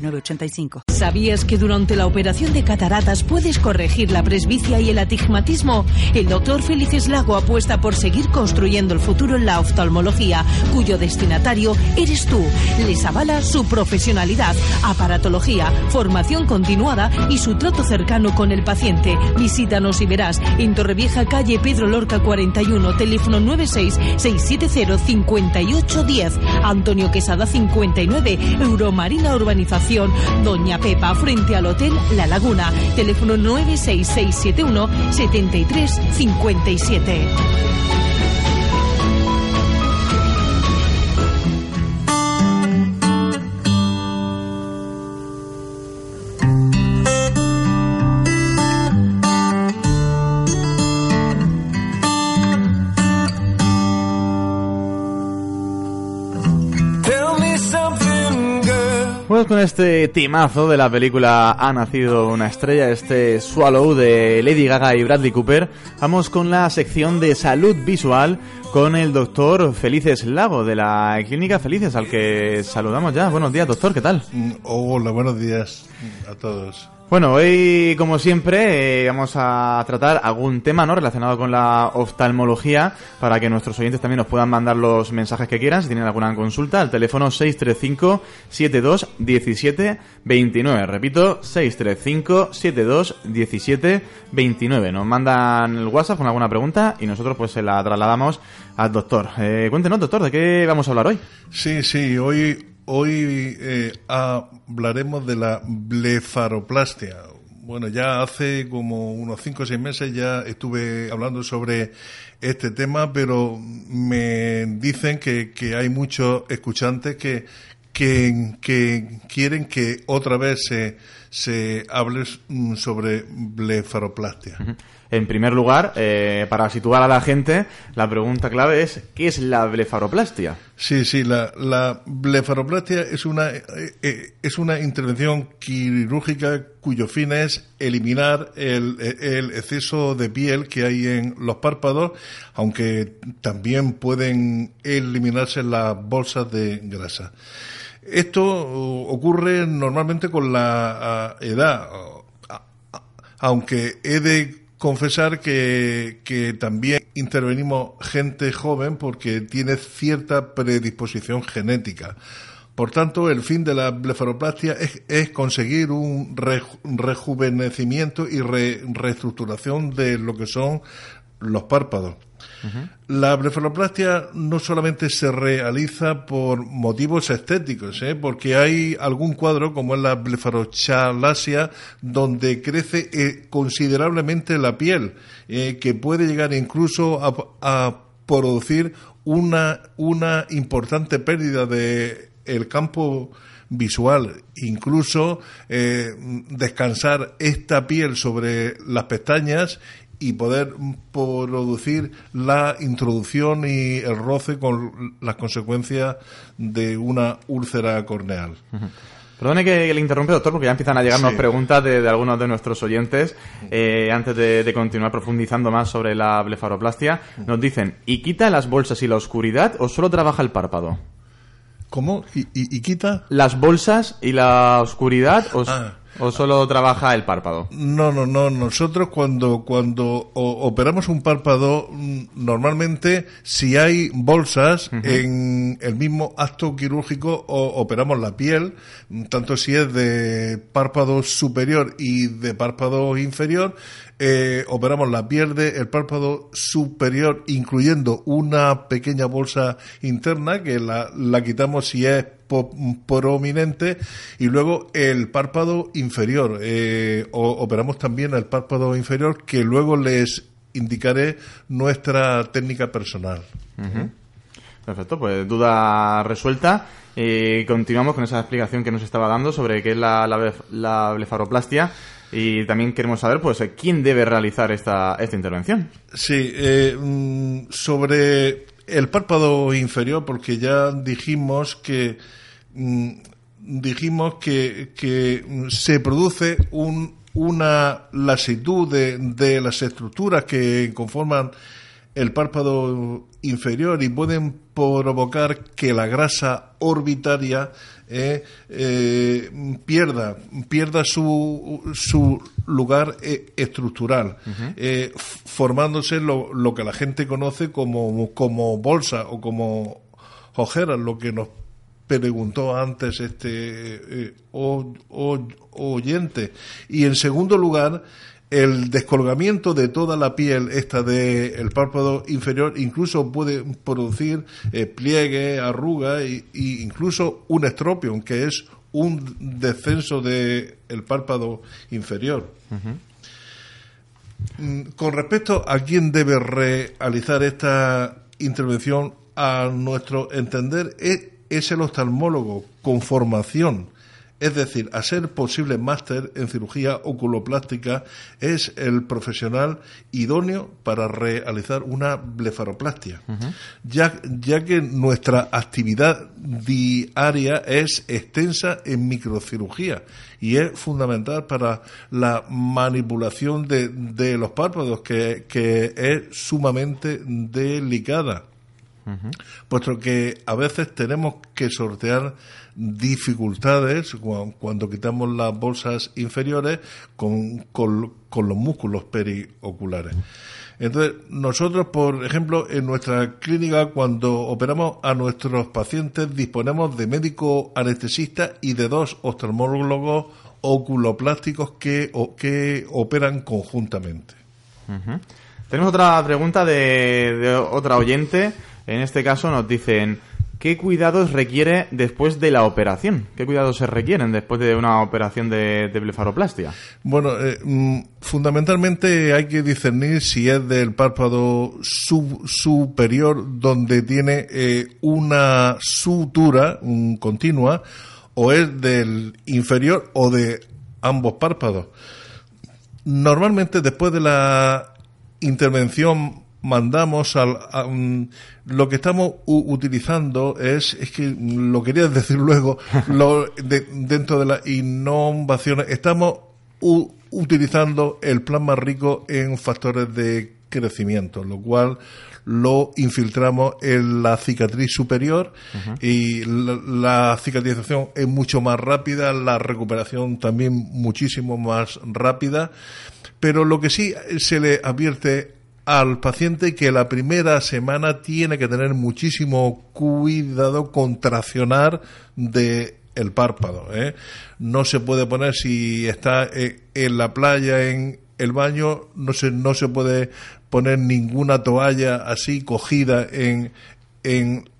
906985. ¿Sabías que durante la operación de cataratas puedes corregir la presbicia y el atigmatismo? El doctor Felices Lago apuesta por seguir construyendo el futuro en la oftalmología, cuyo destinatario eres tú. Les avala su profesionalidad, aparatología, formación continuada y su trato cercano con el paciente. Visítanos y verás en Torrevieja, calle Pedro Lorca 41, teléfono 96 670 5810, Antonio Quesada 59, Euromarina Urbanización, Doña Pepa, frente al Hotel La Laguna, teléfono 96671 7357. Con este timazo de la película Ha nacido una estrella, este Swallow de Lady Gaga y Bradley Cooper, vamos con la sección de salud visual con el doctor Felices Lago de la Clínica Felices, al que saludamos ya. Buenos días, doctor, ¿qué tal? Mm, Hola, buenos días a todos. Bueno, hoy, como siempre, eh, vamos a tratar algún tema no relacionado con la oftalmología para que nuestros oyentes también nos puedan mandar los mensajes que quieran si tienen alguna consulta al teléfono 635 72 17 29. Repito, 635 72 17 29. Nos mandan el WhatsApp con alguna pregunta y nosotros pues se la trasladamos al doctor. Eh, cuéntenos, doctor, ¿de qué vamos a hablar hoy? Sí, sí, hoy, hoy eh, hablaremos de la blefaroplastia. Bueno, ya hace como unos 5 o 6 meses ya estuve hablando sobre este tema, pero me dicen que, que hay muchos escuchantes que, que, que quieren que otra vez se, se hable mm, sobre blefaroplastia. En primer lugar, eh, para situar a la gente, la pregunta clave es ¿qué es la blefaroplastia? Sí, sí, la, la blefaroplastia es una, eh, eh, es una intervención quirúrgica cuyo fin es eliminar el, el exceso de piel que hay en los párpados, aunque también pueden eliminarse las bolsas de grasa. Esto ocurre normalmente con la edad, aunque he de confesar que, que, también intervenimos gente joven porque tiene cierta predisposición genética. Por tanto, el fin de la blefaroplastia es, conseguir un re, rejuvenecimiento y re, reestructuración de lo que son los párpados. La blefaroplastia no solamente se realiza por motivos estéticos, ¿eh? porque hay algún cuadro, como es la blefarochalasia, donde crece eh, considerablemente la piel, eh, que puede llegar incluso a, producir una, una importante pérdida de el campo visual, incluso descansar esta piel sobre las pestañas y poder producir la introducción y el roce con las consecuencias de una úlcera corneal. Uh -huh. Perdone que le interrumpe, doctor, porque ya empiezan a llegarnos sí. preguntas de, de, algunos de nuestros oyentes. Eh, antes de, de, continuar profundizando más sobre la blefaroplastia, nos dicen, ¿y quita las bolsas y la oscuridad o solo trabaja el párpado? ¿Cómo? ¿Y, y, y quita? Las bolsas y la oscuridad o... Ah. ¿O solo trabaja el párpado? No, no, no. Nosotros cuando, cuando operamos un párpado, mm, normalmente si hay bolsas uh -huh. en el mismo acto quirúrgico o operamos la piel, tanto si es de párpado superior y de párpado inferior, eh, operamos la piel del párpado superior, incluyendo una pequeña bolsa interna que la, la quitamos si es prominente y luego el párpado inferior. Eh, operamos también el párpado inferior que luego les indicaré nuestra técnica personal. Perfecto, pues duda resuelta. Y continuamos con esa explicación que nos estaba dando sobre qué es la, la, blefaroplastia. Y también queremos saber, pues, quién debe realizar esta, esta intervención. Sí, eh, mm, sobre el párpado inferior, porque ya dijimos que mm, dijimos que, que se produce un, una lasitud de, de las estructuras que conforman el párpado inferior y pueden provocar que la grasa orbitaria eh, eh, pierda, pierda su, su lugar eh, estructural, formándose lo, lo, que la gente conoce como, como bolsa o como ojeras, lo que nos preguntó antes este oyente. Y en segundo lugar, el descolgamiento de toda la piel esta del el párpado inferior incluso puede producir eh, pliegue, arruga e, incluso un estropión, que es un descenso del el párpado inferior. Mm, con respecto a quién debe realizar esta intervención, a nuestro entender, es, es el oftalmólogo con formación es decir, a ser posible máster en cirugía oculoplástica es el profesional idóneo para realizar una blefaroplastia, ya, ya que nuestra actividad diaria es extensa en microcirugía y es fundamental para la manipulación de, los párpados, que, que es sumamente delicada. Puesto que a veces tenemos que sortear dificultades cuando quitamos las bolsas inferiores con, con, los músculos perioculares. Entonces, nosotros, por ejemplo, en nuestra clínica, cuando operamos a nuestros pacientes, disponemos de médico anestesista y de dos oftalmólogos oculoplásticos que, que operan conjuntamente. Tenemos otra pregunta de otra oyente. En este caso nos dicen, ¿qué cuidados requiere después de la operación? ¿Qué cuidados se requieren después de una operación de, blefaroplastia? Bueno, eh, mm, fundamentalmente hay que discernir si es del párpado superior donde tiene eh, una sutura continua o es del inferior o de ambos párpados. Normalmente después de la intervención mandamos al, a, lo que estamos utilizando es, es que lo quería decir luego, lo, dentro de las innovaciones, estamos utilizando el plan más rico en factores de crecimiento, lo cual lo infiltramos en la cicatriz superior y la, cicatrización es mucho más rápida, la recuperación también muchísimo más rápida, pero lo que sí se le advierte al paciente que la primera semana tiene que tener muchísimo cuidado con traccionar de el párpado. ¿eh? No se puede poner si está eh, en la playa, en el baño, no se, no se puede poner ninguna toalla así cogida en, en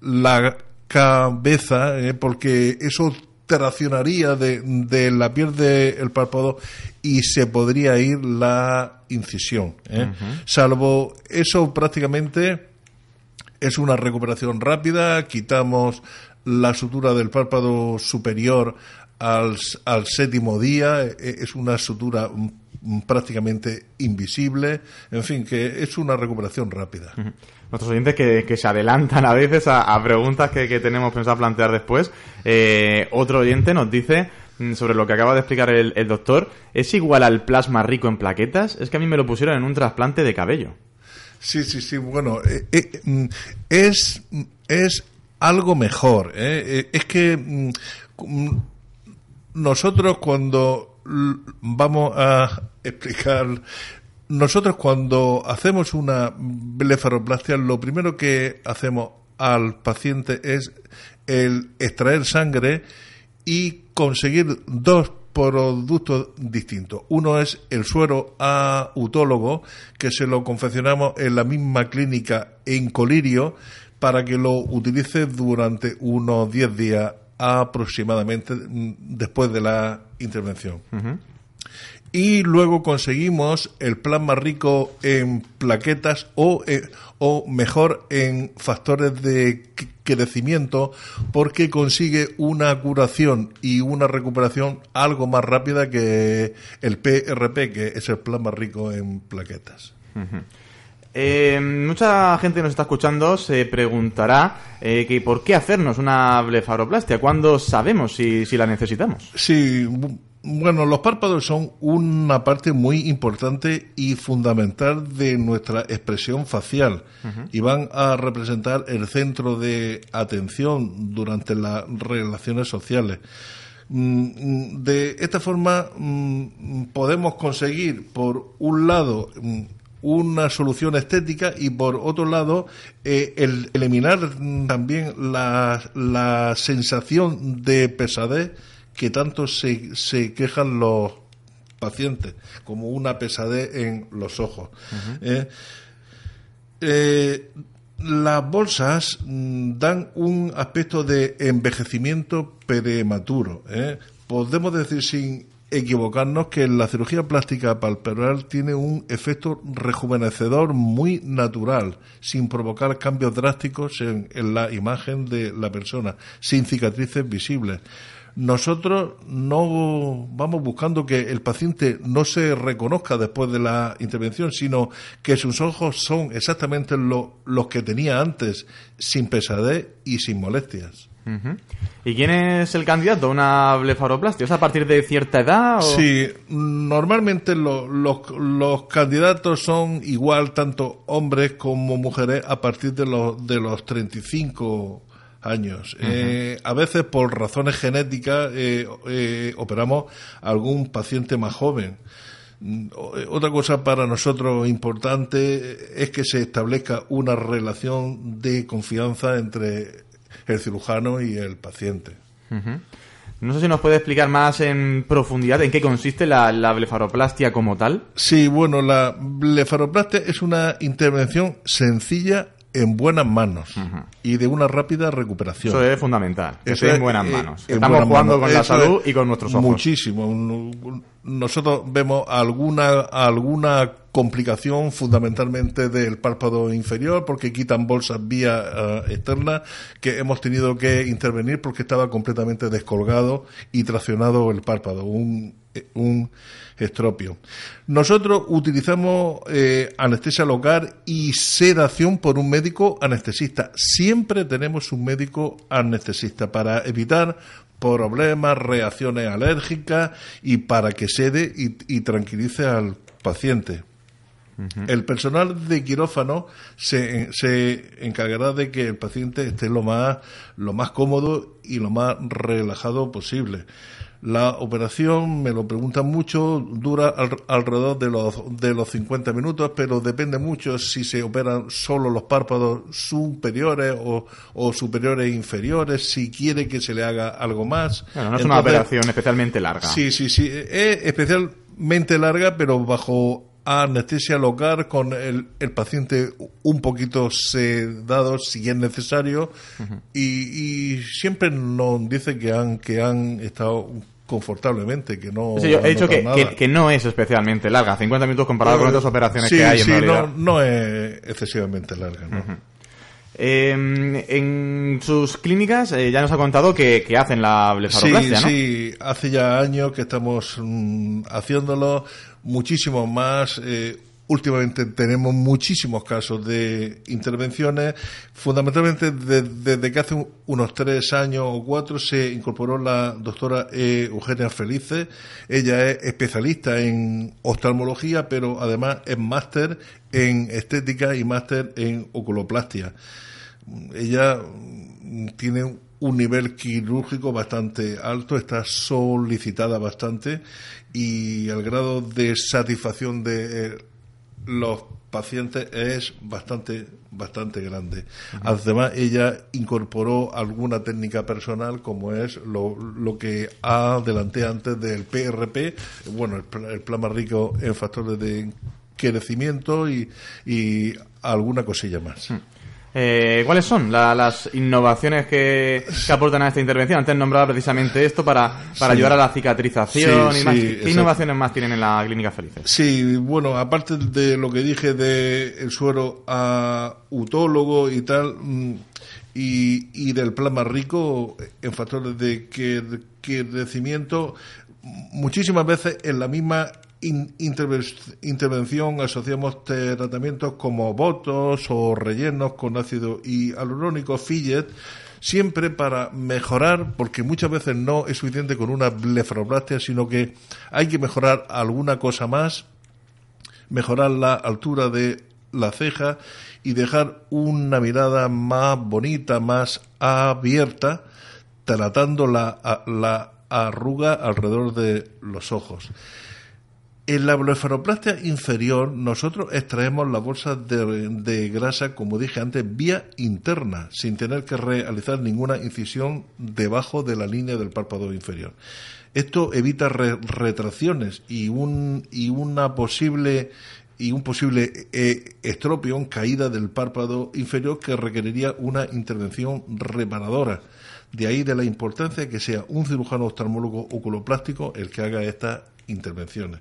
la cabeza, ¿eh? porque eso traccionaría de, de la piel del párpado y se podría ir la incisión. ¿eh? Salvo eso prácticamente es una recuperación rápida, quitamos la sutura del párpado superior al, al séptimo día, e, es una sutura prácticamente invisible, en fin, que es una recuperación rápida. Nuestros oyentes que, se adelantan a veces a, preguntas que, que, tenemos pensado plantear después. Eh, otro oyente nos dice Mm, sobre lo que acaba de explicar el, doctor, ¿es igual al plasma rico en plaquetas? Es que a mí me lo pusieron en un trasplante de cabello. Sí, sí, sí, bueno, eh, eh, mm, es, es algo mejor. Es que mm, nosotros cuando vamos a explicar nosotros cuando hacemos una blefaroplastia, lo primero que hacemos al paciente es el extraer sangre y conseguir dos productos distintos. Uno es el suero autólogo, que se lo confeccionamos en la misma clínica en Colirio, para que lo utilice durante unos 10 días aproximadamente mm, después de la intervención. Y luego conseguimos el plasma rico en plaquetas o, eh, o mejor en factores de crecimiento porque consigue una curación y una recuperación algo más rápida que el PRP, que es el plasma rico en plaquetas. Eh, mucha gente nos está escuchando se preguntará eh, que por qué hacernos una blefaroplastia, cuándo sabemos si, si la necesitamos. Sí, bueno, los párpados son una parte muy importante y fundamental de nuestra expresión facial y van a representar el centro de atención durante las relaciones sociales. Mm, de esta forma mm, podemos conseguir, por un lado, mm, una solución estética y por otro lado eh, el eliminar también la, la sensación de pesadez que tanto se, se quejan los pacientes, como una pesadez en los ojos. Eh, eh, las bolsas mm, dan un aspecto de envejecimiento prematuro. ¿eh? Podemos decir sin equivocarnos que la cirugía plástica palpebral tiene un efecto rejuvenecedor muy natural, sin provocar cambios drásticos en la imagen de la persona, sin cicatrices visibles nosotros no vamos buscando que el paciente no se reconozca después de la intervención, sino que sus ojos son exactamente los que tenía antes, sin pesadez y sin molestias. ¿Y quién es el candidato a una blefaroplastia? ¿Es a partir de cierta edad? Sí, normalmente los candidatos son igual tanto hombres como mujeres a partir de los, de los 35 años. Eh, a veces por razones genéticas eh, eh, operamos a algún paciente más joven. Mm, otra cosa para nosotros importante es que se establezca una relación de confianza entre el cirujano y el paciente. No sé si nos puede explicar más en profundidad en qué consiste la, la, blefaroplastia como tal. Sí, bueno, la blefaroplastia es una intervención sencilla en buenas manos y de una rápida recuperación. Eso es fundamental, Eso en buenas manos. Estamos jugando con la salud y con nuestros ojos. Muchísimo. Nosotros vemos alguna, alguna complicación fundamentalmente del párpado inferior porque quitan bolsas vía eh, externa que hemos tenido que intervenir porque estaba completamente descolgado y traccionado el párpado. Un, un estropio. Nosotros utilizamos eh, anestesia local y sedación por un médico anestesista. Siempre tenemos un médico anestesista para evitar problemas, reacciones alérgicas y para que sede y, tranquilice al paciente. El personal de quirófano se, se, encargará de que el paciente esté lo más, lo más cómodo y lo más relajado posible. La operación, me lo preguntan mucho, dura alrededor de los, de los 50 minutos, pero depende mucho si se operan solo los párpados superiores o, o superiores e inferiores, si quiere que se le haga algo más. Bueno, no es una operación especialmente larga. Sí, sí, sí. Es especialmente larga, pero bajo anestesia local con el, el, paciente un poquito sedado si es necesario y, y, siempre nos dice que han que han estado confortablemente, que no. he dicho que, no es especialmente larga, 50 minutos comparado con otras operaciones que hay en realidad. No, no es excesivamente larga, em, en sus clínicas eh, ya nos ha contado que, hacen la blefaroplastia, sí, Sí, hace ya años que estamos mm, haciéndolo, muchísimo más. Eh, últimamente tenemos muchísimos casos de intervenciones. Fundamentalmente desde que hace unos tres años o cuatro se incorporó la doctora Eugenia Felice. Ella es especialista en oftalmología, pero además es máster en estética y máster en oculoplastia. Ella tiene un nivel quirúrgico bastante alto, está solicitada bastante y el grado de satisfacción de eh, los pacientes es bastante bastante grande. Además, ella incorporó alguna técnica personal como es lo, lo que adelanté antes del PRP, bueno, el, el plan más rico en factores de crecimiento y, y alguna cosilla más. Hmm. Eh, ¿Cuáles son las innovaciones que, aportan a esta intervención? Antes nombraba precisamente esto para, para ayudar a la cicatrización y más. ¿Qué innovaciones más tienen en la Clínica Felices? Sí, bueno, aparte de lo que dije del el suero a utólogo y tal, mm, y, y del plasma rico en factores de que, que crecimiento, muchísimas veces en la misma intervención asociamos tratamientos como votos o rellenos con ácido hialurónico, fillet, siempre para mejorar, porque muchas veces no es suficiente con una blefaroplastia, sino que hay que mejorar alguna cosa más, mejorar la altura de la ceja y dejar una mirada más bonita, más abierta, tratando la, la arruga alrededor de los ojos. En la blefaroplastia inferior nosotros extraemos la bolsa de, grasa, como dije antes, vía interna, sin tener que realizar ninguna incisión debajo de la línea del párpado inferior. Esto evita retracciones y, un, y una posible y un posible eh, estropión, caída del párpado inferior que requeriría una intervención reparadora. De ahí de la importancia de que sea un cirujano oftalmólogo oculoplástico el que haga estas intervenciones.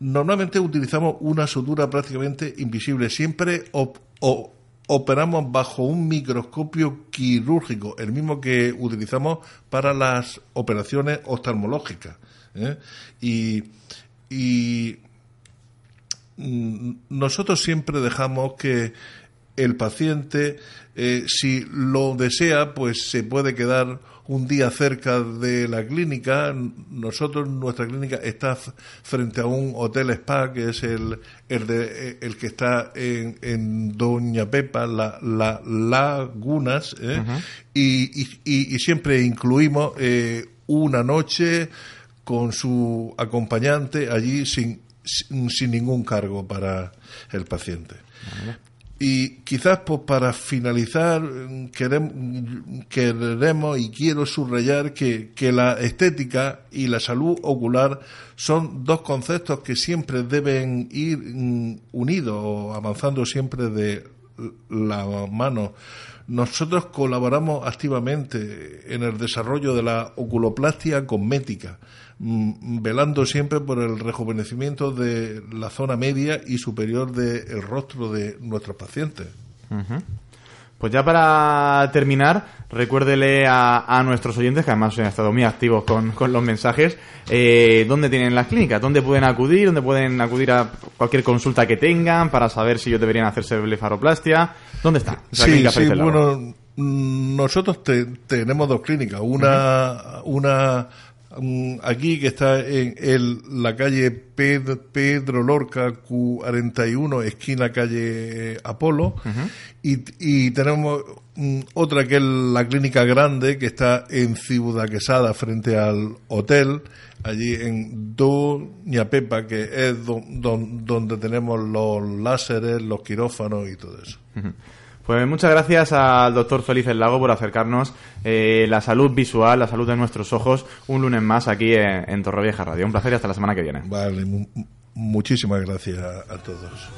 Normalmente utilizamos una sutura prácticamente invisible. Siempre operamos bajo un microscopio quirúrgico, el mismo que utilizamos para las operaciones oftalmológicas. ¿eh? Y, mm, nosotros siempre dejamos que el paciente, eh, si lo desea, pues se puede quedar un día cerca de la clínica. Nosotros, nuestra clínica está frente a un hotel spa que es el, el, de, el que está en, en Doña Pepa, la, la Lagunas, ¿eh? y, y, y, siempre incluimos eh, una noche con su acompañante allí sin, sin, ningún cargo para el paciente. Y quizás pues, para finalizar, queremos, y quiero subrayar que, que, la estética y la salud ocular son dos conceptos que siempre deben ir mm, unidos o avanzando siempre de la mano. Nosotros colaboramos activamente en el desarrollo de la oculoplastia cosmética Mm, velando siempre por el rejuvenecimiento de la zona media y superior del rostro de nuestros pacientes. Pues ya para terminar, recuérdele a, nuestros oyentes, que además han estado muy activos con, los mensajes, eh, dónde tienen las clínicas, dónde pueden acudir, dónde pueden acudir a cualquier consulta que tengan para saber si ellos deberían hacerse blefaroplastia. ¿Dónde está? Sí, sí, bueno, mm, nosotros tenemos dos clínicas. Una, una aquí que está en la calle Pedro, Lorca, Q41, esquina calle Apolo, y, tenemos mm, otra que es la clínica grande que está en Ciudad Quesada frente al hotel, allí en Doña Pepa, que es donde tenemos los láseres, los quirófanos y todo eso. Pues muchas gracias al doctor Félix El Lago por acercarnos eh, la salud visual, la salud de nuestros ojos, un lunes más aquí en, en Torrevieja Radio. Un placer y hasta la semana que viene. Vale, muchísimas gracias a todos.